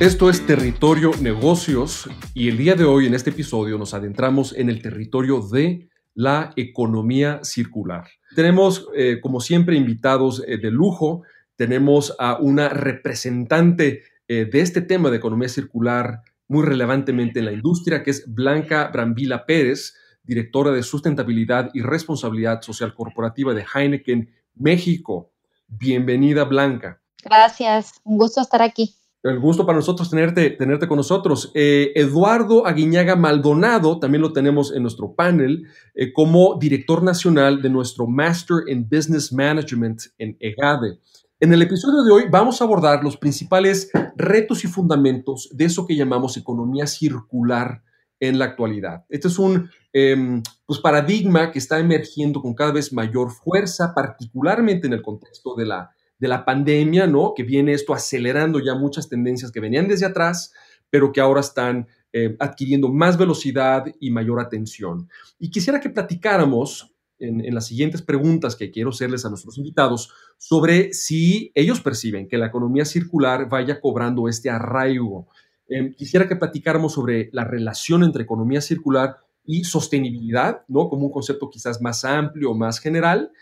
Esto es Territorio Negocios y el día de hoy en este episodio nos adentramos en el territorio de la economía circular. Tenemos, eh, como siempre, invitados eh, de lujo. Tenemos a una representante eh, de este tema de economía circular muy relevantemente en la industria, que es Blanca Brambila Pérez, directora de sustentabilidad y responsabilidad social corporativa de Heineken México. Bienvenida, Blanca. Gracias, un gusto estar aquí. El gusto para nosotros tenerte, tenerte con nosotros. Eh, Eduardo Aguiñaga Maldonado, también lo tenemos en nuestro panel, eh, como director nacional de nuestro Master in Business Management en EGADE. En el episodio de hoy vamos a abordar los principales retos y fundamentos de eso que llamamos economía circular en la actualidad. Este es un em, pues, paradigma que está emergiendo con cada vez mayor fuerza, particularmente en el contexto de la de la pandemia, ¿no? Que viene esto acelerando ya muchas tendencias que venían desde atrás, pero que ahora están eh, adquiriendo más velocidad y mayor atención. Y quisiera que platicáramos en, las siguientes preguntas que quiero hacerles a nuestros invitados sobre si ellos perciben que la economía circular vaya cobrando este arraigo. Em, quisiera que platicáramos sobre la relación entre economía circular y sostenibilidad, ¿no? Como un concepto quizás más amplio, más general,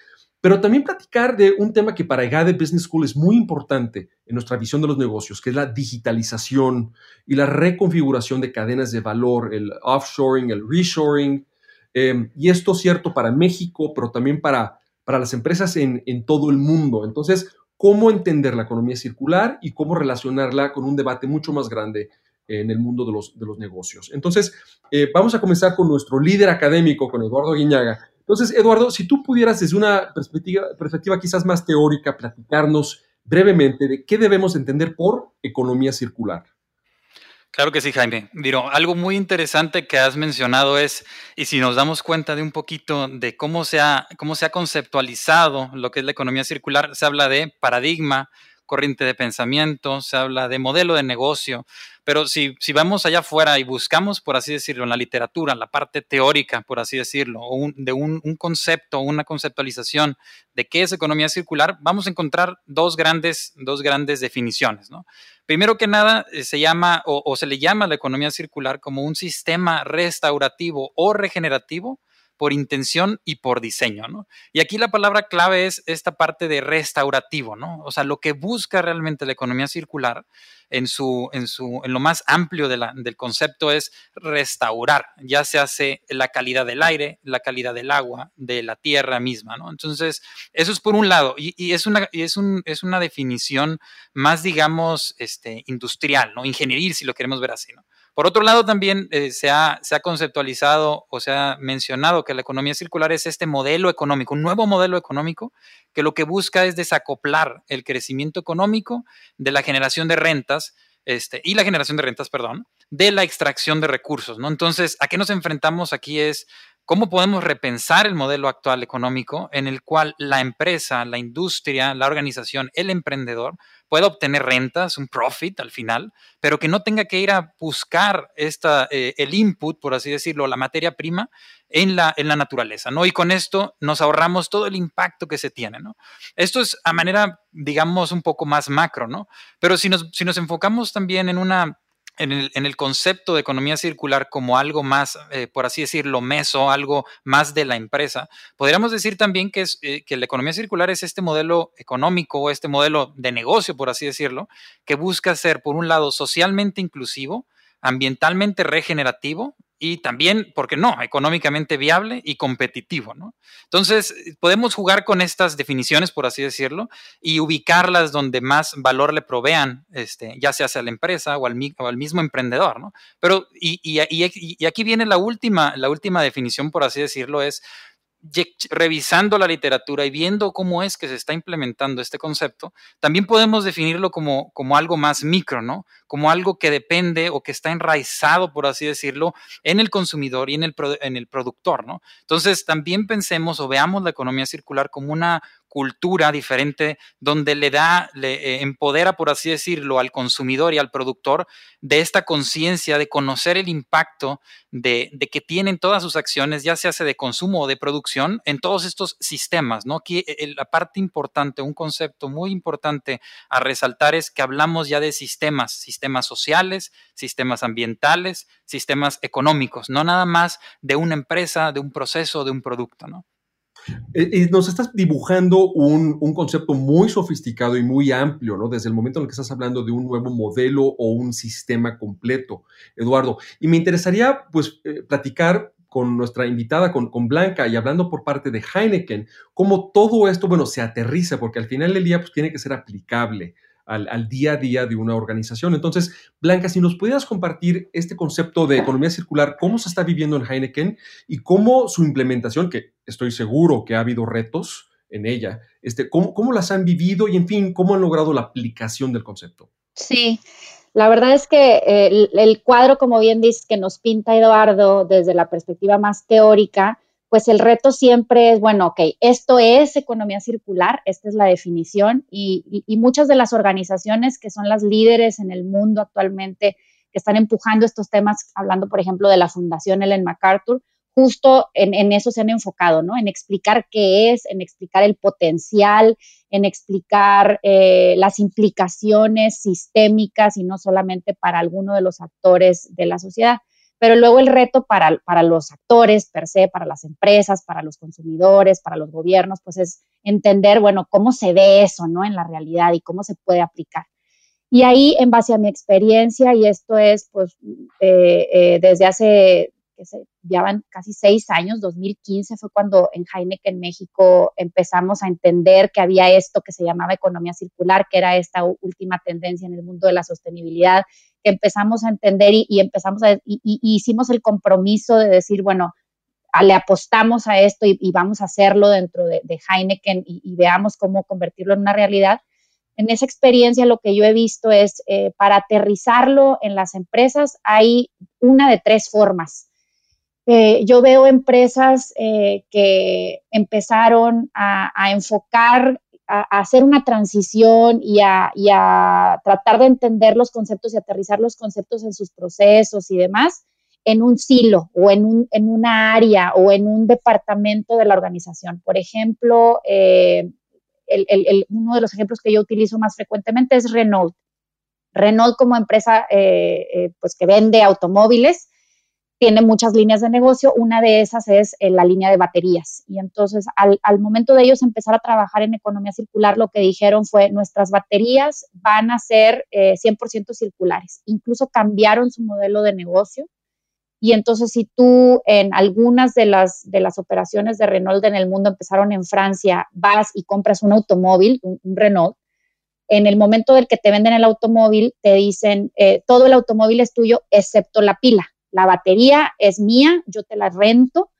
pero también platicar de un tema que para EGADE Business School es muy importante en nuestra visión de los negocios, que es la digitalización y la reconfiguración de cadenas de valor, el offshoring, el reshoring. Em, y esto es cierto para México, pero también para, para las empresas en, en todo el mundo. Entonces, ¿cómo entender la economía circular y cómo relacionarla con un debate mucho más grande en el mundo de los, de los negocios? Entonces, eh, vamos a comenzar con nuestro líder académico, con Eduardo Guiñaga entonces, Eduardo, si tú pudieras desde una perspectiva, quizás más teórica platicarnos brevemente de qué debemos entender por economía circular. Claro que sí, Jaime. Miro, algo muy interesante que has mencionado es, y si nos damos cuenta de un poquito de cómo se ha, cómo se ha conceptualizado lo que es la economía circular, se habla de paradigma, corriente de pensamiento, se habla de modelo de negocio, pero si, si vamos allá afuera y buscamos, por así decirlo, en la literatura, la parte teórica, por así decirlo, de un, un, concepto, una conceptualización de qué es economía circular, vamos a encontrar dos grandes, dos grandes definiciones. ¿no? Primero que nada, eh, se llama o, o se le llama la economía circular como un sistema restaurativo o regenerativo por intención y por diseño, ¿no? Y aquí la palabra clave es esta parte de restaurativo, ¿no? O sea, lo que busca realmente la economía circular en, su, en, su, en lo más amplio del concepto es restaurar, ya se hace la calidad del aire, la calidad del agua, de la tierra misma, ¿no? Entonces, eso es por un lado, y, es, una, y es, un, es una definición más, digamos, este, industrial, ¿no? Ingenieril, si lo queremos ver así, ¿no? Por otro lado, también eh, se, ha, conceptualizado o se ha mencionado que la economía circular es este modelo económico, un nuevo modelo económico que lo que busca es desacoplar el crecimiento económico de la generación de rentas este, y la generación de rentas, perdón, de la extracción de recursos, ¿no? Entonces, ¿a qué nos enfrentamos aquí? Es ¿Cómo podemos repensar el modelo actual económico en el cual la empresa, la industria, la organización, el emprendedor pueda obtener rentas, un profit al final, pero que no tenga que ir a buscar esta, eh, el input, por así decirlo, la materia prima en la, en la naturaleza, ¿no? Y con esto nos ahorramos todo el impacto que se tiene, ¿no? Esto es a manera, digamos, un poco más macro, ¿no? Pero si nos, si nos enfocamos también en una en el, concepto de economía circular como algo más, eh, por así decirlo, meso, algo más de la empresa, podríamos decir también que, es, eh, que la economía circular es este modelo económico, este modelo de negocio, por así decirlo, que busca ser, por un lado, socialmente inclusivo, ambientalmente regenerativo y también, ¿por qué no?, económicamente viable y competitivo, ¿no? Entonces, podemos jugar con estas definiciones, por así decirlo, y ubicarlas donde más valor le provean, este, ya sea a la empresa o al, mismo emprendedor, ¿no? Pero, y, y, y, aquí viene la última, la última definición, por así decirlo, es revisando la literatura y viendo cómo es que se está implementando este concepto, también podemos definirlo como, como algo más micro, ¿no? Como algo que depende o que está enraizado, por así decirlo, en el consumidor y en el, en el productor, ¿no? Entonces, también pensemos o veamos la economía circular como una cultura diferente donde le da, le eh, empodera, por así decirlo, al consumidor y al productor de esta conciencia de conocer el impacto de, que tienen todas sus acciones, ya sea de consumo o de producción, en todos estos sistemas, ¿no? Aquí eh, la parte importante, un concepto muy importante a resaltar es que hablamos ya de sistemas, sistemas sociales, sistemas ambientales, sistemas económicos, no nada más de una empresa, de un proceso, de un producto, ¿no? Eh, nos estás dibujando un, concepto muy sofisticado y muy amplio, ¿no? Desde el momento en el que estás hablando de un nuevo modelo o un sistema completo, Eduardo. Y me interesaría, pues, eh, platicar con nuestra invitada, con, con, Blanca, y hablando por parte de Heineken, cómo todo esto, bueno, se aterriza, porque al final del día, pues, tiene que ser aplicable al, día a día de una organización. Entonces, Blanca, si nos pudieras compartir este concepto de economía circular, cómo se está viviendo en Heineken y cómo su implementación, que estoy seguro que ha habido retos en ella, este, cómo, cómo las han vivido y, en fin, cómo han logrado la aplicación del concepto. Sí, la verdad es que el, el, cuadro, como bien dice, que nos pinta Eduardo desde la perspectiva más teórica, pues el reto siempre es, bueno, ok, esto es economía circular, esta es la definición y, muchas de las organizaciones que son las líderes en el mundo actualmente que están empujando estos temas, hablando por ejemplo de la Fundación Ellen MacArthur, justo en, eso se han enfocado, ¿no? En explicar qué es, en explicar el potencial, en explicar eh, las implicaciones sistémicas y no solamente para alguno de los actores de la sociedad. Pero luego el reto para, para los actores per se, para las empresas, para los consumidores, para los gobiernos, pues es entender, bueno, cómo se ve eso, ¿no? En la realidad y cómo se puede aplicar. Y ahí, en base a mi experiencia, y esto es, pues, eh, eh, desde hace, que se, ya van casi seis años, 2015 fue cuando en Heineken México empezamos a entender que había esto que se llamaba economía circular, que era esta última tendencia en el mundo de la sostenibilidad, que empezamos a entender y, empezamos a, y, hicimos el compromiso de decir, bueno, le apostamos a esto y, vamos a hacerlo dentro de, Heineken y, veamos cómo convertirlo en una realidad. En esa experiencia lo que yo he visto es, eh, para aterrizarlo en las empresas hay una de tres formas. Eh, yo veo empresas eh, que empezaron a, enfocar a, hacer una transición y a, tratar de entender los conceptos y aterrizar los conceptos en sus procesos y demás en un silo o en, un, en una área o en un departamento de la organización. Por ejemplo, eh, uno de los ejemplos que yo utilizo más frecuentemente es Renault. Renault como empresa eh, eh, pues que vende automóviles, tiene muchas líneas de negocio, una de esas es eh, la línea de baterías. Y entonces, al, momento de ellos empezar a trabajar en economía circular, lo que dijeron fue, nuestras baterías van a ser 100% eh, circulares. Incluso cambiaron su modelo de negocio. Y entonces, si tú en algunas de las, de las operaciones de Renault en el mundo empezaron en Francia, vas y compras un automóvil, un, Renault, en el momento del que te venden el automóvil, te dicen, eh, todo el automóvil es tuyo excepto la pila la batería es mía, yo te la rento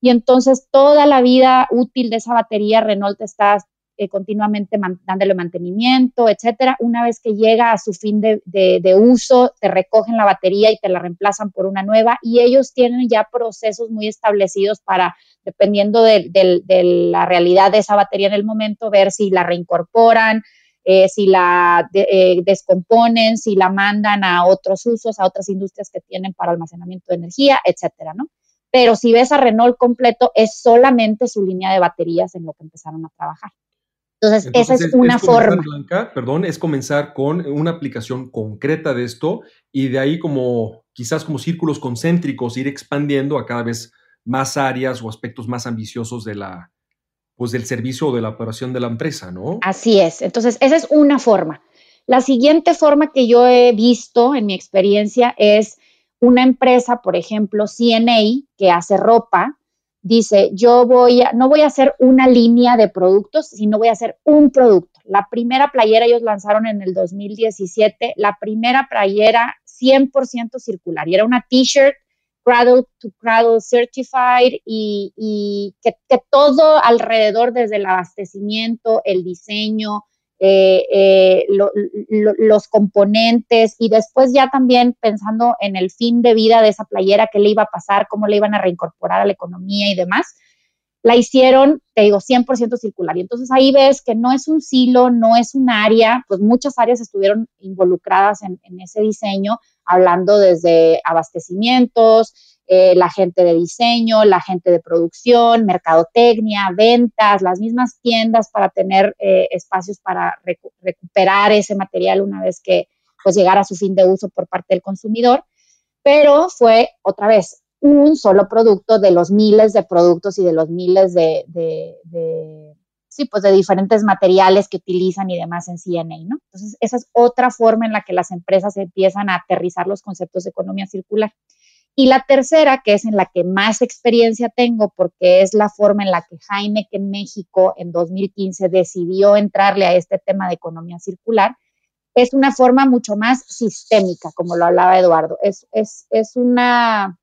y entonces toda la vida útil de esa batería Renault está eh, continuamente dándole mantenimiento, etcétera. Una vez que llega a su fin de, uso, te recogen la batería y te la reemplazan por una nueva y ellos tienen ya procesos muy establecidos para, dependiendo de la realidad de esa batería en el momento, ver si la reincorporan, eh, si la eh, descomponen, si la mandan a otros usos, a otras industrias que tienen para almacenamiento de energía, etcétera, ¿no? Pero si ves a Renault completo, es solamente su línea de baterías en lo que empezaron a trabajar. Entonces, esa es, una forma. perdón, es comenzar con una aplicación concreta de esto y de ahí como quizás como círculos concéntricos ir expandiendo a cada vez más áreas o aspectos más ambiciosos de la, pues del servicio o de la operación de la empresa, ¿no? Así es. Entonces, esa es una forma. La siguiente forma que yo he visto en mi experiencia es una empresa, por ejemplo, CNA, que hace ropa, dice, yo voy a, no voy a hacer una línea de productos, sino voy a hacer un producto. La primera playera ellos lanzaron en el 2017, la primera playera 100% circular y era una t-shirt Cradle to Cradle Certified y, que, todo alrededor, desde el abastecimiento, el diseño, eh, eh, los componentes y después ya también pensando en el fin de vida de esa playera, qué le iba a pasar, cómo le iban a reincorporar a la economía y demás, la hicieron, te digo, 100% circular. Y entonces ahí ves que no es un silo, no es un área, pues muchas áreas estuvieron involucradas en, ese diseño, hablando desde abastecimientos, eh, la gente de diseño, la gente de producción, mercadotecnia, ventas, las mismas tiendas para tener eh, espacios para recuperar ese material una vez que pues llegara a su fin de uso por parte del consumidor. Pero fue otra vez un solo producto de los miles de productos y de los miles de, sí, pues de diferentes materiales que utilizan y demás en CNA, ¿no? Entonces, esa es otra forma en la que las empresas empiezan a aterrizar los conceptos de economía circular. Y la tercera, que es en la que más experiencia tengo, porque es la forma en la que Heineken México en 2015 decidió entrarle a este tema de economía circular, es una forma mucho más sistémica, como lo hablaba Eduardo. Es, es, es una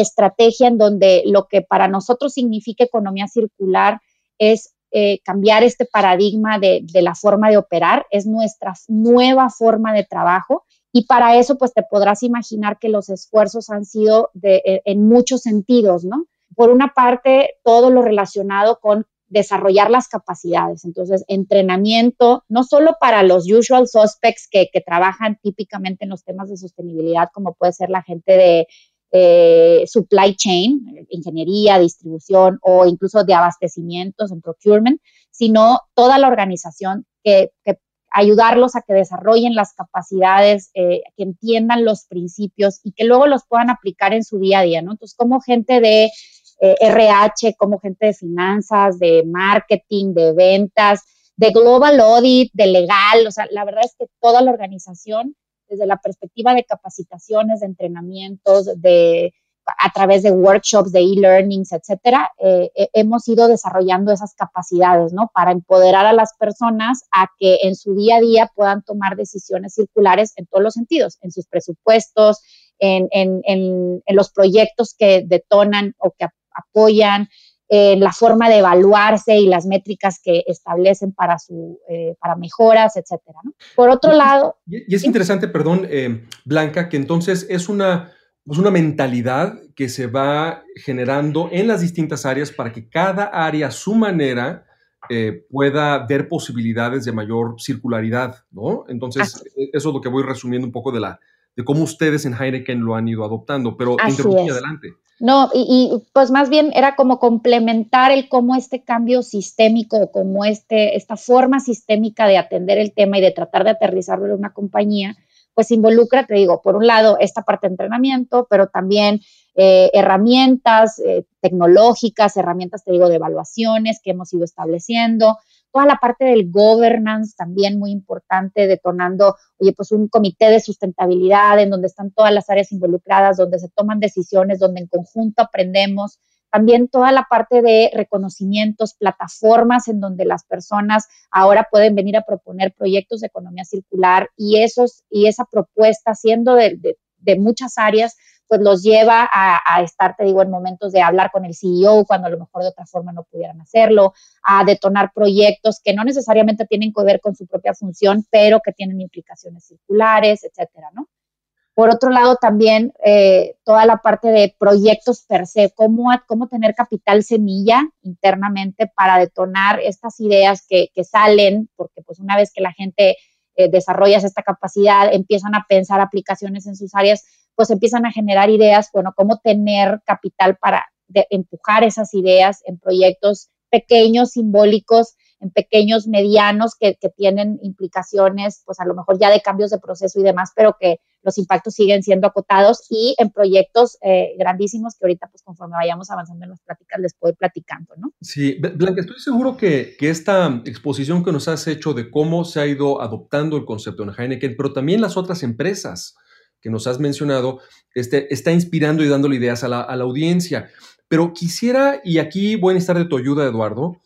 estrategia en donde lo que para nosotros significa economía circular es eh, cambiar este paradigma de, la forma de operar, es nuestra nueva forma de trabajo. Y para eso, pues te podrás imaginar que los esfuerzos han sido de, e, en muchos sentidos, ¿no? Por una parte, todo lo relacionado con desarrollar las capacidades. Entonces, entrenamiento, no solo para los usual suspects que, que, trabajan típicamente en los temas de sostenibilidad, como puede ser la gente de eh, supply chain, ingeniería, distribución o incluso de abastecimientos en procurement, sino toda la organización que, ayudarlos a que desarrollen las capacidades, eh, que entiendan los principios y que luego los puedan aplicar en su día a día, ¿no? Entonces, como gente de RH, eh, como gente de finanzas, de marketing, de ventas, de global audit, de legal, o sea, la verdad es que toda la organización desde la perspectiva de capacitaciones, de entrenamientos, de a través de workshops, de e-learnings, etcétera, eh, eh, hemos ido desarrollando esas capacidades, ¿no? Para empoderar a las personas a que en su día a día puedan tomar decisiones circulares en todos los sentidos, en sus presupuestos, en, en, en, en los proyectos que detonan o que apoyan, en la forma de evaluarse y las métricas que establecen para, su, eh, para mejoras, etcétera. Por otro lado... Y, es interesante, perdón, eh, Blanca, que entonces es una, pues una mentalidad que se va generando en las distintas áreas para que cada área a su manera eh, pueda ver posibilidades de mayor circularidad, ¿no? Entonces, e, eso es lo que voy resumiendo un poco de, la, de cómo ustedes en Heineken lo han ido adoptando, pero interrumpí adelante. No, y, pues más bien era como complementar el cómo este cambio sistémico, como este, esta forma sistémica de atender el tema y de tratar de aterrizarlo en una compañía, pues involucra, te digo, por un lado esta parte de entrenamiento, pero también eh, herramientas eh, tecnológicas, herramientas, te digo, de evaluaciones que hemos ido estableciendo, toda la parte del governance también muy importante, detonando, oye, pues un comité de sustentabilidad en donde están todas las áreas involucradas, donde se toman decisiones, donde en conjunto aprendemos. También toda la parte de reconocimientos, plataformas en donde las personas ahora pueden venir a proponer proyectos de economía circular y, esos, y esa propuesta, siendo de, de muchas áreas, pues los lleva a, estar, te digo, en momentos de hablar con el CEO cuando a lo mejor de otra forma no pudieran hacerlo, a detonar proyectos que no necesariamente tienen que ver con su propia función, pero que tienen implicaciones circulares, etcétera, ¿no? Por otro lado, también eh, toda la parte de proyectos per se, cómo, cómo tener capital semilla internamente para detonar estas ideas que, salen, porque pues una vez que la gente eh, desarrolla esta capacidad, empiezan a pensar aplicaciones en sus áreas, pues empiezan a generar ideas, bueno, cómo tener capital para empujar esas ideas en proyectos pequeños, simbólicos, en pequeños, medianos, que, tienen implicaciones, pues a lo mejor ya de cambios de proceso y demás, pero que los impactos siguen siendo acotados y en proyectos eh, grandísimos que ahorita, pues conforme vayamos avanzando en las prácticas, les puedo ir platicando, ¿no? Sí, Blanca, estoy seguro que, que, esta exposición que nos has hecho de cómo se ha ido adoptando el concepto en Heineken, pero también las otras empresas, que nos has mencionado, este, está inspirando y dándole ideas a la, audiencia. Pero quisiera, y aquí voy a necesitar de tu ayuda, Eduardo,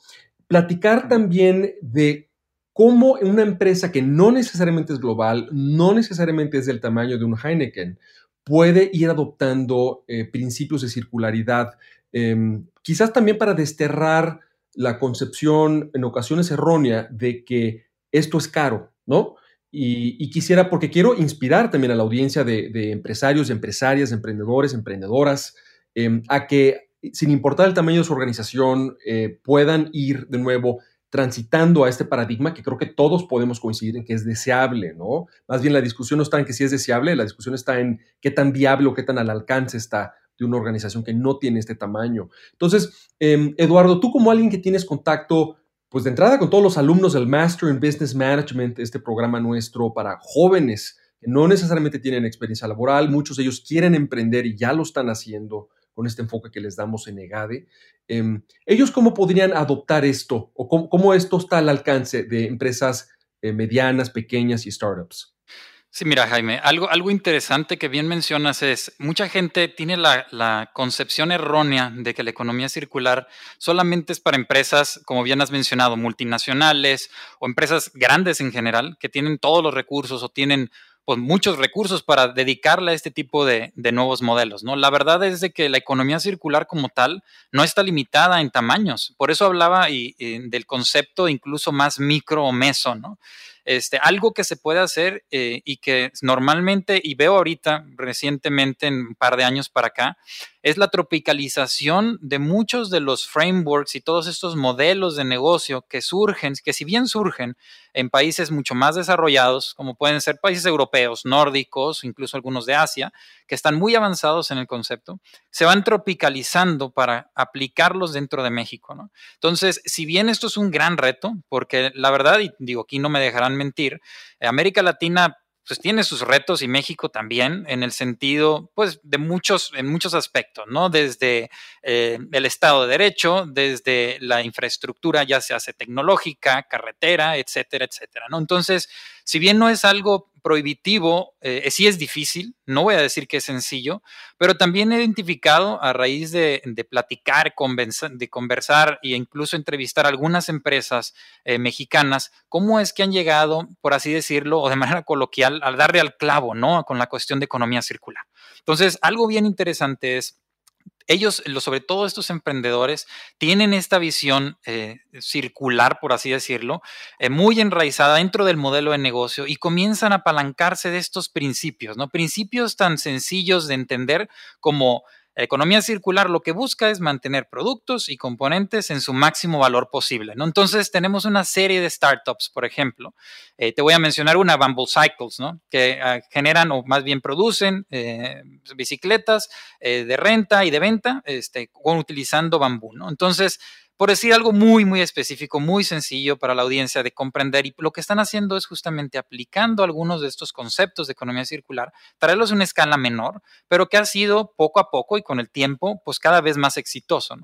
platicar también de cómo una empresa que no necesariamente es global, no necesariamente es del tamaño de un Heineken, puede ir adoptando eh, principios de circularidad, em, quizás también para desterrar la concepción en ocasiones errónea de que esto es caro, ¿no? Y, quisiera, porque quiero inspirar también a la audiencia de, empresarios, empresarias, emprendedores, emprendedoras, em, a que sin importar el tamaño de su organización, eh, puedan ir de nuevo transitando a este paradigma que creo que todos podemos coincidir en que es deseable, ¿no? Más bien la discusión no está en que si es deseable, la discusión está en qué tan viable o qué tan al alcance está de una organización que no tiene este tamaño. Entonces, em, Eduardo, tú como alguien que tienes contacto, pues de entrada con todos los alumnos del Master in Business Management, este programa nuestro para jóvenes que no necesariamente tienen experiencia laboral, muchos de ellos quieren emprender y ya lo están haciendo con este enfoque que les damos en EGADE. Em, ¿Ellos cómo podrían adoptar esto o cómo, esto está al alcance de empresas eh, medianas, pequeñas y startups? Sí, mira, Jaime, algo, algo interesante que bien mencionas es, mucha gente tiene la, la, concepción errónea de que la economía circular solamente es para empresas, como bien has mencionado, multinacionales o empresas grandes en general, que tienen todos los recursos o tienen pues, muchos recursos para dedicarle a este tipo de, nuevos modelos, ¿no? La verdad es de que la economía circular como tal no está limitada en tamaños. Por eso hablaba del concepto incluso más micro o meso, ¿no? Este, algo que se puede hacer eh, y que normalmente, y veo ahorita recientemente, en un par de años para acá, es la tropicalización de muchos de los frameworks y todos estos modelos de negocio que surgen, que si bien surgen en países mucho más desarrollados, como pueden ser países europeos, nórdicos, incluso algunos de Asia, que están muy avanzados en el concepto, se van tropicalizando para aplicarlos dentro de México. ¿no? Entonces, si bien esto es un gran reto, porque la verdad, y digo, aquí no me dejarán mentir, América Latina pues tiene sus retos y México también en el sentido, pues, de muchos, en muchos aspectos, ¿no? Desde eh, el Estado de Derecho, desde la infraestructura, ya se hace tecnológica, carretera, etcétera, etcétera, ¿no? Entonces, si bien no es algo prohibitivo, eh, sí es difícil, no voy a decir que es sencillo, pero también he identificado a raíz de, platicar, de conversar e incluso entrevistar algunas empresas eh, mexicanas, cómo es que han llegado, por así decirlo, o de manera coloquial, al darle al clavo, ¿no? Con la cuestión de economía circular. Entonces, algo bien interesante es ellos, sobre todo estos emprendedores, tienen esta visión eh, circular, por así decirlo, eh, muy enraizada dentro del modelo de negocio y comienzan a apalancarse de estos principios, ¿no? Principios tan sencillos de entender como economía circular lo que busca es mantener productos y componentes en su máximo valor posible. ¿no? Entonces tenemos una serie de startups, por ejemplo. Eh, te voy a mencionar una, Bamboo Cycles, ¿no? que ah, generan o más bien producen eh, bicicletas eh, de renta y de venta este, utilizando bambú. ¿no? Entonces, por decir algo muy, muy específico, muy sencillo para la audiencia de comprender. Y lo que están haciendo es justamente aplicando algunos de estos conceptos de economía circular, traerlos a una escala menor, pero que ha sido poco a poco y con el tiempo, pues cada vez más exitoso.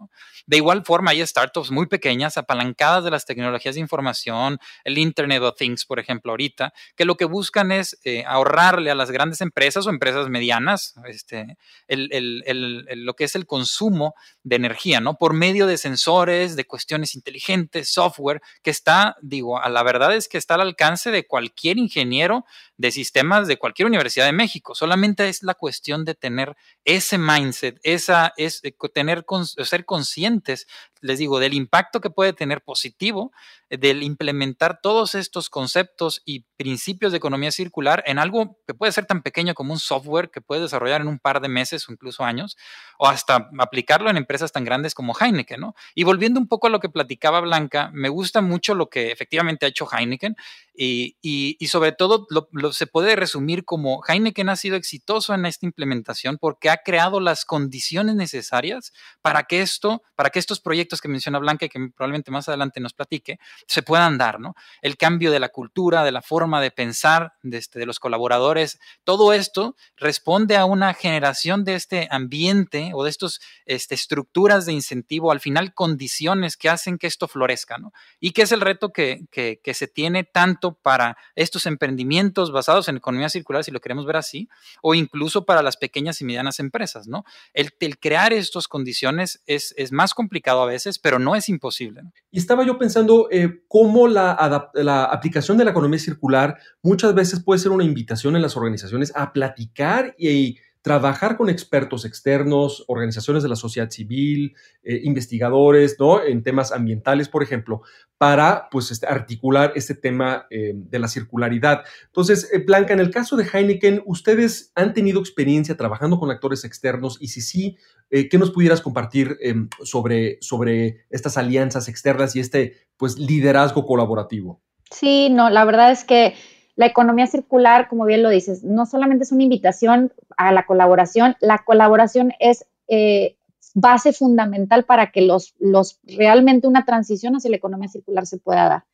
De igual forma, hay startups muy pequeñas, apalancadas de las tecnologías de información, el Internet of Things, por ejemplo, ahorita, que lo que buscan es eh, ahorrarle a las grandes empresas o empresas medianas este, lo que es el consumo de energía, ¿no? Por medio de sensores de cuestiones inteligentes, software, que está, digo, a la verdad es que está al alcance de cualquier ingeniero de sistemas de cualquier universidad de México. Solamente es la cuestión de tener ese mindset, esa, es, eh, tener, ser conscientes, les digo, del impacto que puede tener positivo del implementar todos estos conceptos y principios de economía circular en algo que puede ser tan pequeño como un software que puede desarrollar en un par de meses o incluso años, o hasta aplicarlo en empresas tan grandes como Heineken, ¿no? Y volviendo un poco a lo que platicaba Blanca, me gusta mucho lo que efectivamente ha hecho Heineken y, y, sobre todo lo, se puede resumir como Heineken ha sido exitoso en esta implementación porque ha creado las condiciones necesarias para que esto, para que estos proyectos que menciona Blanca y que probablemente más adelante nos platique, se puedan dar, ¿no? El cambio de la cultura, de la forma de pensar de, este, de los colaboradores, todo esto responde a una generación de este ambiente o de estas este, estructuras de incentivo, al final condiciones que hacen que esto florezca, ¿no? Y que es el reto que, que, que se tiene tanto para estos emprendimientos basados en economía circular, si lo queremos ver así, o incluso para las pequeñas y medianas empresas, ¿no? El, crear estas condiciones es, es, más complicado a veces, pero no es imposible. Y estaba yo pensando eh, cómo la, la aplicación de la economía circular muchas veces puede ser una invitación en las organizaciones a platicar y trabajar con expertos externos, organizaciones de la sociedad civil, eh, investigadores, ¿no? En temas ambientales, por ejemplo, para, pues, este, articular este tema eh, de la circularidad. Entonces, eh, Blanca, en el caso de Heineken, ¿ustedes han tenido experiencia trabajando con actores externos? Y si sí, ¿qué nos pudieras compartir sobre, sobre estas alianzas externas y este, pues, liderazgo colaborativo? Sí, no, la verdad es que la economía circular, como bien lo dices, no solamente es una invitación a la colaboración, la colaboración es eh, base fundamental para que los, los, realmente una transición hacia la economía circular se pueda dar.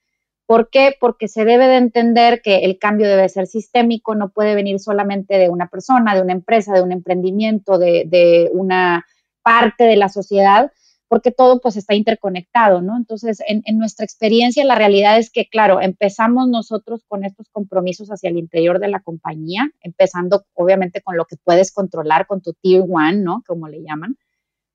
¿Por qué? Porque se debe de entender que el cambio debe ser sistémico, no puede venir solamente de una persona, de una empresa, de un emprendimiento, de, de una parte de la sociedad, porque todo pues está interconectado, ¿no? Entonces, en, nuestra experiencia, la realidad es que, claro, empezamos nosotros con estos compromisos hacia el interior de la compañía, empezando obviamente con lo que puedes controlar con tu Tier One, ¿no? Como le llaman,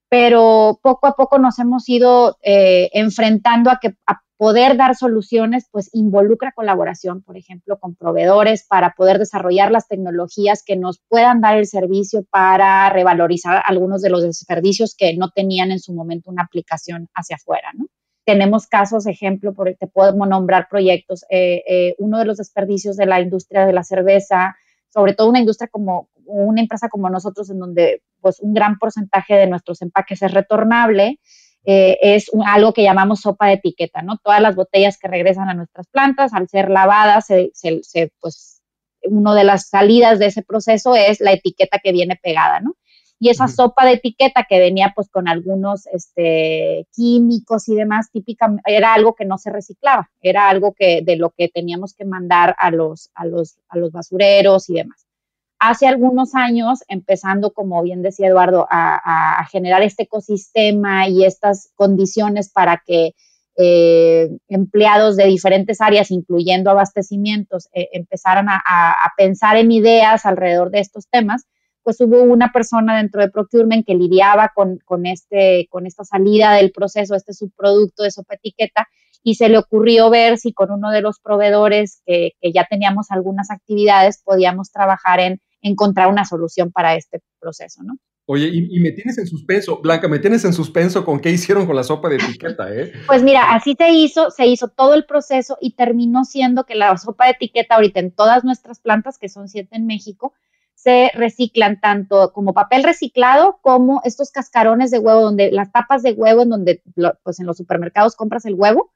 pero poco a poco nos hemos ido eh, enfrentando a que poder dar soluciones, pues involucra colaboración, por ejemplo, con proveedores para poder desarrollar las tecnologías que nos puedan dar el servicio para revalorizar algunos de los desperdicios que no tenían en su momento una aplicación hacia afuera, ¿no? Tenemos casos, ejemplo, por, te podemos nombrar proyectos. Eh, eh, uno de los desperdicios de la industria de la cerveza, sobre todo una industria como una empresa como nosotros, en donde pues un gran porcentaje de nuestros empaques es retornable, eh, es algo que llamamos sopa de etiqueta, ¿no? Todas las botellas que regresan a nuestras plantas, al ser lavadas, se, pues, una de las salidas de ese proceso es la etiqueta que viene pegada, ¿no? Y esa sopa de etiqueta que venía pues con algunos este, químicos y demás, típica, era algo que no se reciclaba, era algo que de lo que teníamos que mandar a los, a los, a los basureros y demás hace algunos años, empezando, como bien decía Eduardo, a, generar este ecosistema y estas condiciones para que eh, empleados de diferentes áreas, incluyendo abastecimientos, eh, empezaran a, pensar en ideas alrededor de estos temas, pues hubo una persona dentro de Procurement que lidiaba con, este, con esta salida del proceso, este subproducto de sopa etiqueta, y se le ocurrió ver si con uno de los proveedores que ya teníamos algunas actividades podíamos trabajar en encontrar una solución para este proceso, ¿no? Oye, y, me tienes en suspenso, Blanca, me tienes en suspenso con qué hicieron con la sopa de etiqueta, ¿eh? Pues mira, así se hizo, se hizo todo el proceso y terminó siendo que la sopa de etiqueta ahorita en todas nuestras plantas, que son siete en México, se reciclan tanto como papel reciclado como estos cascarones de huevo, donde las tapas de huevo, en donde pues en los supermercados compras el huevo,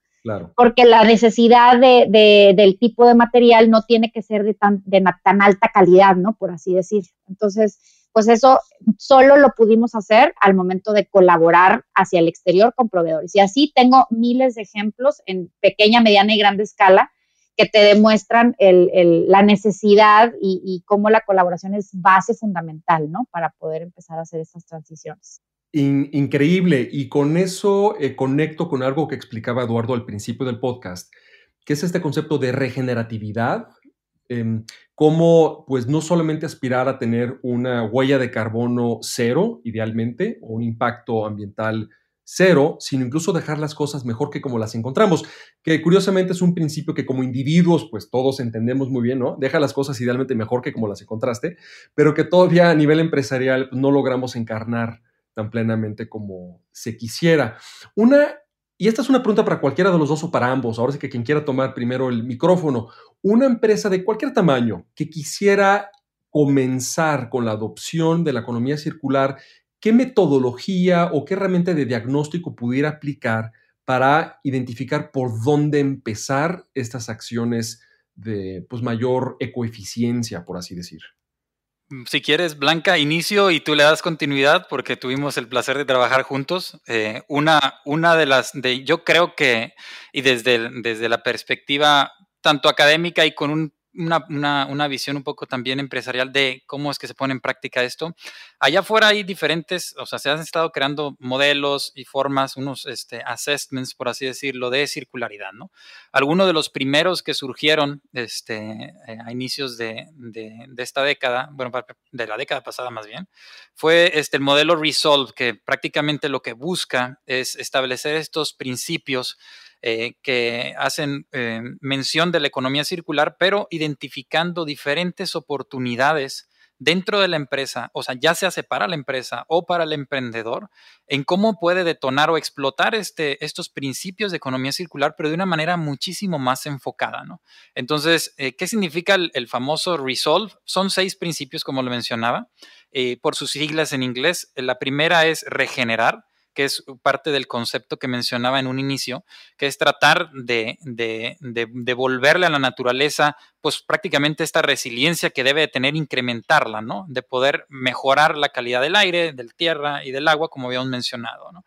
porque la necesidad de, del tipo de material no tiene que ser de tan, de tan alta calidad, ¿no? Por así decir. Entonces, pues eso solo lo pudimos hacer al momento de colaborar hacia el exterior con proveedores. Y así tengo miles de ejemplos en pequeña, mediana y grande escala que te demuestran el, la necesidad y, y, cómo la colaboración es base fundamental, ¿no? Para poder empezar a hacer estas transiciones increíble. Y con eso eh, conecto con algo que explicaba Eduardo al principio del podcast, que es este concepto de regeneratividad. Em, cómo, pues, no solamente aspirar a tener una huella de carbono cero, idealmente, o un impacto ambiental cero, sino incluso dejar las cosas mejor que como las encontramos, que curiosamente es un principio que como individuos, pues todos entendemos muy bien, ¿no? Deja las cosas idealmente mejor que como las encontraste, pero que todavía a nivel empresarial no logramos encarnar tan plenamente como se quisiera. Una, y esta es una pregunta para cualquiera de los dos o para ambos, ahora sí que quien quiera tomar primero el micrófono, una empresa de cualquier tamaño que quisiera comenzar con la adopción de la economía circular, ¿qué metodología o qué herramienta de diagnóstico pudiera aplicar para identificar por dónde empezar estas acciones de pues, mayor ecoeficiencia, por así decir? Si quieres, Blanca, inicio y tú le das continuidad porque tuvimos el placer de trabajar juntos. Eh, una, una de las, de, yo creo que, y desde, desde la perspectiva tanto académica y con un una, una, visión un poco también empresarial de cómo es que se pone en práctica esto. Allá afuera hay diferentes, o sea, se han estado creando modelos y formas, unos este, assessments, por así decirlo, de circularidad, ¿no? Algunos de los primeros que surgieron este, eh, a inicios de, de, de, esta década, bueno, de la década pasada más bien, fue este, el modelo Resolve, que prácticamente lo que busca es establecer estos principios eh, que hacen eh, mención de la economía circular, pero identificando diferentes oportunidades dentro de la empresa, o sea, ya sea para la empresa o para el emprendedor, en cómo puede detonar o explotar este, estos principios de economía circular, pero de una manera muchísimo más enfocada, ¿no? Entonces, eh, ¿qué significa el, famoso Resolve? Son seis principios, como lo mencionaba, por sus siglas en inglés. La primera es regenerar, que es parte del concepto que mencionaba en un inicio, que es tratar de, devolverle a la naturaleza, pues prácticamente esta resiliencia que debe tener, incrementarla, ¿no? De poder mejorar la calidad del aire, del tierra y del agua, como habíamos mencionado, ¿no?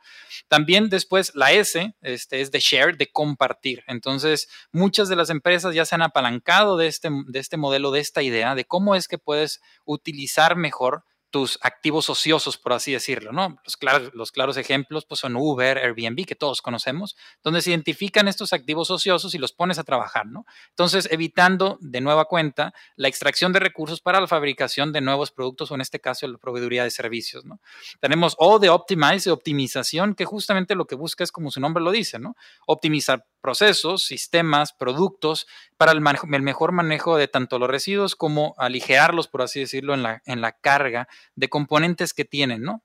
También después la S este, es de share, de compartir. Entonces, muchas de las empresas ya se han apalancado de este, de este modelo, de esta idea, de cómo es que puedes utilizar mejor tus activos ociosos, por así decirlo, ¿no? Los claros, los claros ejemplos pues, son Uber, Airbnb, que todos conocemos, donde se identifican estos activos ociosos y los pones a trabajar, ¿no? Entonces, evitando de nueva cuenta la extracción de recursos para la fabricación de nuevos productos o en este caso la proveeduría de servicios, ¿no? Tenemos O de Optimize, optimización, que justamente lo que busca es, como su nombre lo dice, ¿no? Optimizar procesos, sistemas, productos para el, mejor manejo de tanto los residuos como aligerarlos, por así decirlo, en la, carga de componentes que tienen, ¿no?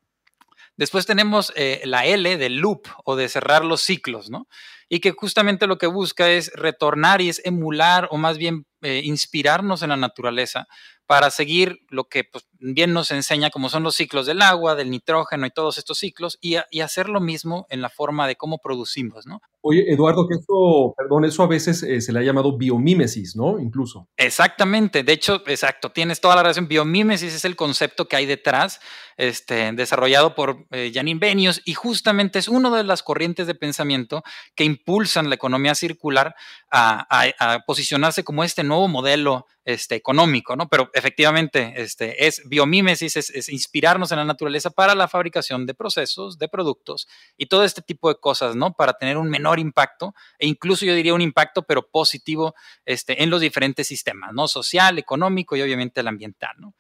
Después tenemos eh, la L del loop o de cerrar los ciclos, ¿no? Y que justamente lo que busca es retornar y es emular o más bien eh, inspirarnos en la naturaleza para seguir lo que pues, bien nos enseña, como son los ciclos del agua, del nitrógeno y todos estos ciclos, y, hacer lo mismo en la forma de cómo producimos, ¿no? Oye, Eduardo, que eso, perdón, eso a veces eh, se le ha llamado biomímesis, ¿no? Incluso. Exactamente, de hecho, exacto, tienes toda la razón. Biomímesis es el concepto que hay detrás, este, desarrollado por eh, Janine Benios, y justamente es una de las corrientes de pensamiento que impulsan la economía circular a, a posicionarse como este nuevo modelo este, económico, ¿no? Pero efectivamente, este, es biomímesis, es, inspirarnos en la naturaleza para la fabricación de procesos, de productos y todo este tipo de cosas, ¿no? Para tener un menor impacto e incluso yo diría un impacto, pero positivo, este, en los diferentes sistemas, ¿no? Social, económico y obviamente el ambiental, ¿no?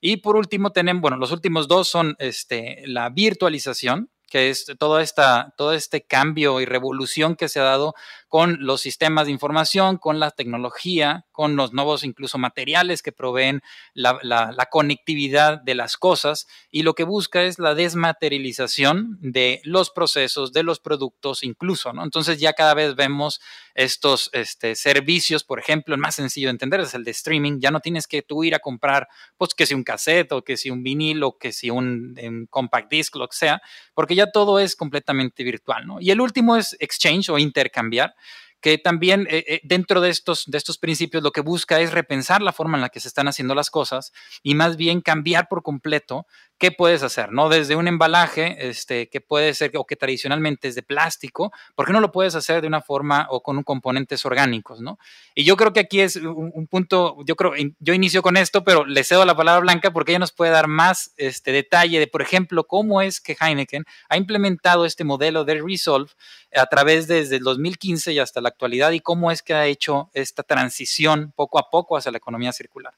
Y por último tenemos, bueno, los últimos dos son, este, la virtualización, que es todo, esta, todo este cambio y revolución que se ha dado con los sistemas de información, con la tecnología, con los nuevos incluso materiales que proveen la, conectividad de las cosas y lo que busca es la desmaterialización de los procesos, de los productos incluso, ¿no? Entonces ya cada vez vemos estos este, servicios, por ejemplo, el más sencillo de entender es el de streaming, ya no tienes que tú ir a comprar, pues que si un cassette o que si un vinilo, que si un, un compact disc, lo que sea, porque ya todo es completamente virtual, ¿no? Y el último es exchange o intercambiar que también eh, eh, dentro de estos, de estos principios lo que busca es repensar la forma en la que se están haciendo las cosas y más bien cambiar por completo qué puedes hacer, ¿no? Desde un embalaje, este, que puede ser, o que tradicionalmente es de plástico, ¿por qué no lo puedes hacer de una forma o con un componentes orgánicos, ¿no? Y yo creo que aquí es un, punto, yo creo, yo inicio con esto, pero le cedo la palabra a Blanca porque ella nos puede dar más este, detalle de, por ejemplo, cómo es que Heineken ha implementado este modelo de Resolve a través desde el 2015 y hasta la actualidad y cómo es que ha hecho esta transición poco a poco hacia la economía circular.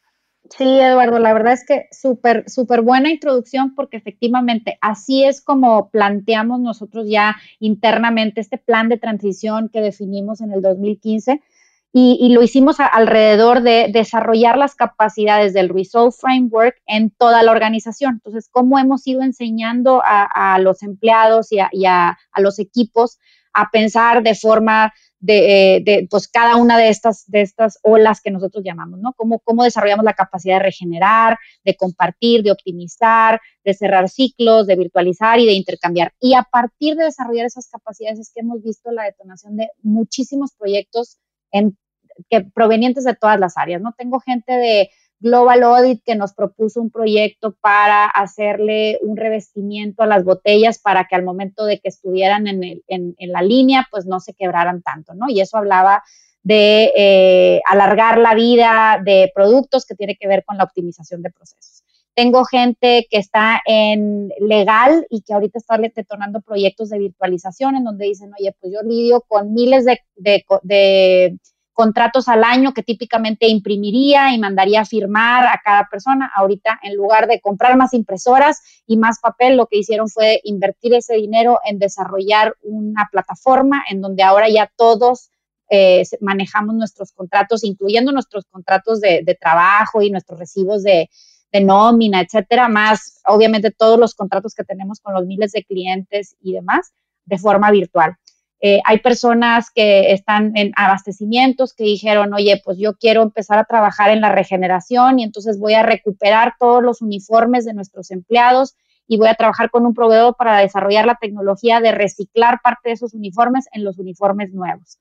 Sí, Eduardo, la verdad es que súper, súper buena introducción porque efectivamente así es como planteamos nosotros ya internamente este plan de transición que definimos en el 2015 y, lo hicimos alrededor de desarrollar las capacidades del Resolve Framework en toda la organización. Entonces, cómo hemos ido enseñando a, los empleados y, a, a los equipos a pensar de forma de, de, pues cada una de estas, de estas olas que nosotros llamamos, ¿no? Cómo, cómo desarrollamos la capacidad de regenerar, de compartir, de optimizar, de cerrar ciclos, de virtualizar y de intercambiar. Y a partir de desarrollar esas capacidades es que hemos visto la detonación de muchísimos proyectos que, provenientes de todas las áreas, ¿no? Tengo gente de Global Audit que nos propuso un proyecto para hacerle un revestimiento a las botellas para que al momento de que estuvieran en, la línea, pues no se quebraran tanto, ¿no? Y eso hablaba de eh, alargar la vida de productos que tiene que ver con la optimización de procesos. Tengo gente que está en legal y que ahorita está detonando proyectos de virtualización en donde dicen, oye, pues yo lidio con miles de contratos al año que típicamente imprimiría y mandaría a firmar a cada persona. Ahorita, en lugar de comprar más impresoras y más papel, lo que hicieron fue invertir ese dinero en desarrollar una plataforma en donde ahora ya todos eh, manejamos nuestros contratos, incluyendo nuestros contratos de, trabajo y nuestros recibos de, de nómina, etcétera, más obviamente todos los contratos que tenemos con los miles de clientes y demás de forma virtual. Eh, hay personas que están en abastecimientos que dijeron, oye, pues yo quiero empezar a trabajar en la regeneración y entonces voy a recuperar todos los uniformes de nuestros empleados y voy a trabajar con un proveedor para desarrollar la tecnología de reciclar parte de esos uniformes en los uniformes nuevos.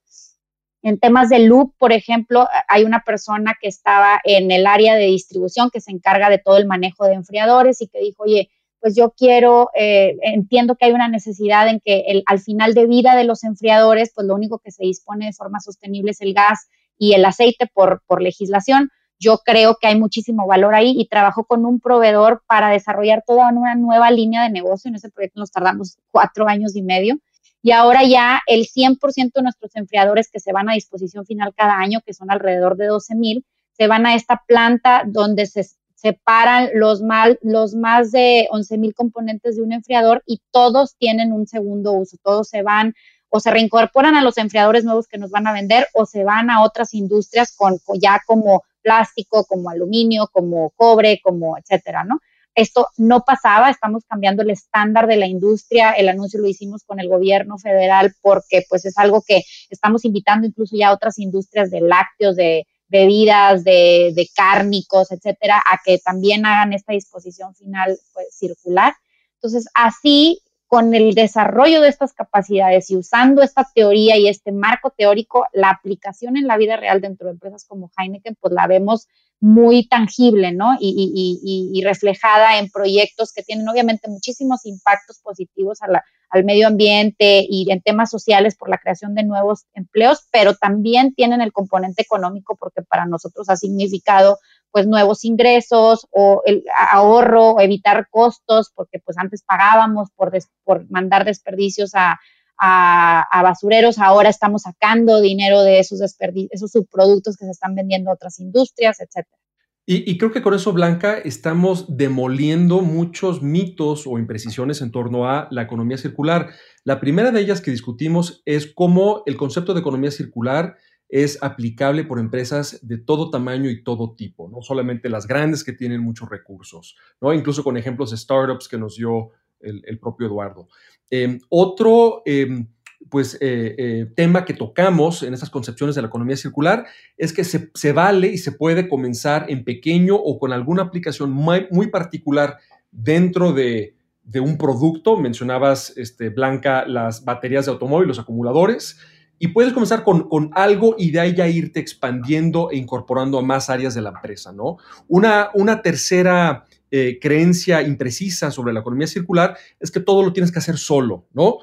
En temas de loop, por ejemplo, hay una persona que estaba en el área de distribución que se encarga de todo el manejo de enfriadores y que dijo, oye, pues yo quiero, eh, entiendo que hay una necesidad en que el, al final de vida de los enfriadores, pues lo único que se dispone de forma sostenible es el gas y el aceite por, por legislación. Yo creo que hay muchísimo valor ahí y trabajo con un proveedor para desarrollar toda una nueva línea de negocio. En ese proyecto nos tardamos cuatro años y medio. Y ahora ya el 100% de nuestros enfriadores que se van a disposición final cada año, que son alrededor de 12 mil, se van a esta planta donde se separan los, mal, los más de 11 mil componentes de un enfriador y todos tienen un segundo uso, todos se van o se reincorporan a los enfriadores nuevos que nos van a vender o se van a otras industrias con, ya como plástico, como aluminio, como cobre, como etcétera, ¿no? Esto no pasaba, estamos cambiando el estándar de la industria, el anuncio lo hicimos con el gobierno federal porque pues es algo que estamos invitando incluso ya a otras industrias de lácteos, de, bebidas, de, de cárnicos, etcétera, a que también hagan esta disposición final pues, circular. Entonces, así, con el desarrollo de estas capacidades y usando esta teoría y este marco teórico, la aplicación en la vida real dentro de empresas como Heineken, pues la vemos muy tangible, ¿no? Y, reflejada en proyectos que tienen obviamente muchísimos impactos positivos al medio ambiente y en temas sociales por la creación de nuevos empleos, pero también tienen el componente económico porque para nosotros ha significado pues nuevos ingresos o el ahorro o evitar costos porque pues antes pagábamos por, por mandar desperdicios a, a, basureros, ahora estamos sacando dinero de esos, esos subproductos que se están vendiendo a otras industrias, etcétera. Y, creo que con eso, Blanca, estamos demoliendo muchos mitos o imprecisiones en torno a la economía circular. La primera de ellas que discutimos es cómo el concepto de economía circular es aplicable por empresas de todo tamaño y todo tipo, no solamente las grandes que tienen muchos recursos, ¿no? incluso con ejemplos de startups que nos dio el propio Eduardo. Em, otro em, pues, eh, eh, tema que tocamos en estas concepciones de la economía circular es que se, vale y se puede comenzar en pequeño o con alguna aplicación muy, particular dentro de, un producto. Mencionabas, este, Blanca, las baterías de automóvil, los acumuladores. Y puedes comenzar con, algo y de ahí ya irte expandiendo e incorporando a más áreas de la empresa, ¿no? Una, tercera eh, creencia imprecisa sobre la economía circular es que todo lo tienes que hacer solo, ¿no?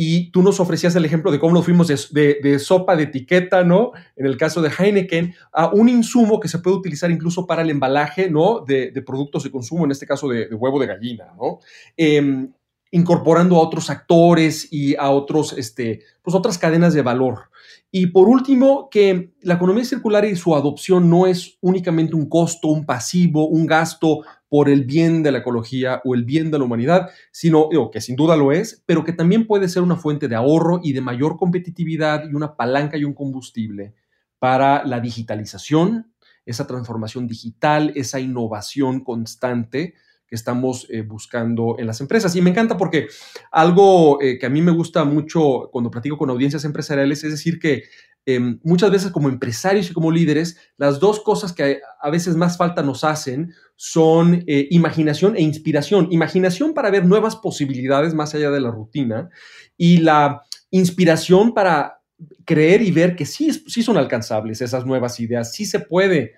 Y tú nos ofrecías el ejemplo de cómo nos fuimos de, sopa de etiqueta, ¿no? En el caso de Heineken, a un insumo que se puede utilizar incluso para el embalaje, ¿no? De, productos de consumo, en este caso de, huevo de gallina, ¿no? Em, incorporando a otros actores y a otros, este, pues otras cadenas de valor. Y por último, que la economía circular y su adopción no es únicamente un costo, un pasivo, un gasto por el bien de la ecología o el bien de la humanidad, sino que sin duda lo es, pero que también puede ser una fuente de ahorro y de mayor competitividad y una palanca y un combustible para la digitalización, esa transformación digital, esa innovación constante que estamos eh, buscando en las empresas. Y me encanta porque algo eh, que a mí me gusta mucho cuando platico con audiencias empresariales es decir que em, muchas veces como empresarios y como líderes, las dos cosas que a veces más falta nos hacen son eh, imaginación e inspiración. Imaginación para ver nuevas posibilidades más allá de la rutina y la inspiración para creer y ver que sí, sí son alcanzables esas nuevas ideas, sí se puede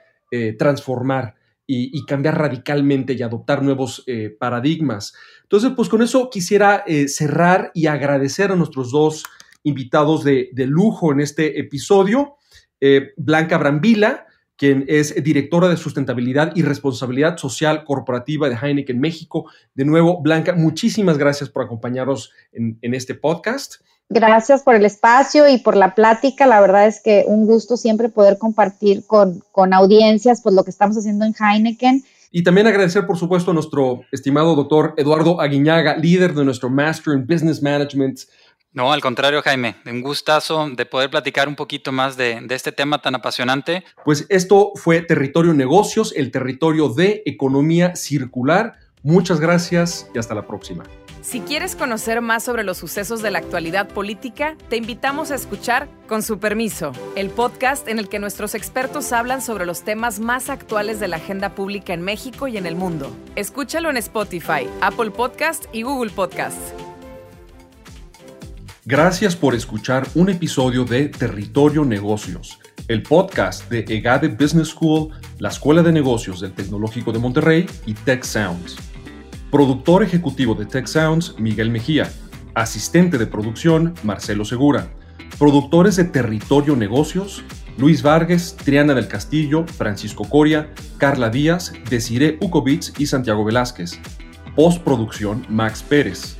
transformar y, cambiar radicalmente y adoptar nuevos eh, paradigmas. Entonces, pues con eso quisiera eh, cerrar y agradecer a nuestros dos invitados de, lujo en este episodio. eh, Blanca Brambila, quien es directora de sustentabilidad y responsabilidad social corporativa de Heineken México. De nuevo, Blanca, muchísimas gracias por acompañarnos en, este podcast. Gracias por el espacio y por la plática. La verdad es que un gusto siempre poder compartir con, con audiencias pues, lo que estamos haciendo en Heineken. Y también agradecer, por supuesto, a nuestro estimado doctor Eduardo Aguiñaga, líder de nuestro Master in Business Management no, al contrario, Jaime, un gustazo de poder platicar un poquito más de, este tema tan apasionante. Pues esto fue Territorio Negocios, el territorio de economía circular. Muchas gracias y hasta la próxima. Si quieres conocer más sobre los sucesos de la actualidad política, te invitamos a escuchar Con su permiso, el podcast en el que nuestros expertos hablan sobre los temas más actuales de la agenda pública en México y en el mundo. Escúchalo en Spotify, Apple Podcast y Google Podcast. Gracias por escuchar un episodio de Territorio Negocios, el podcast de EGADE Business School, la Escuela de Negocios del Tecnológico de Monterrey y Tech Sounds. Productor ejecutivo de Tech Sounds, Miguel Mejía. Asistente de producción, Marcelo Segura. Productores de Territorio Negocios, Luis Vargas, Triana del Castillo, Francisco Coria, Carla Díaz, Desiree Ukovitz y Santiago Velázquez. Postproducción, Max Pérez.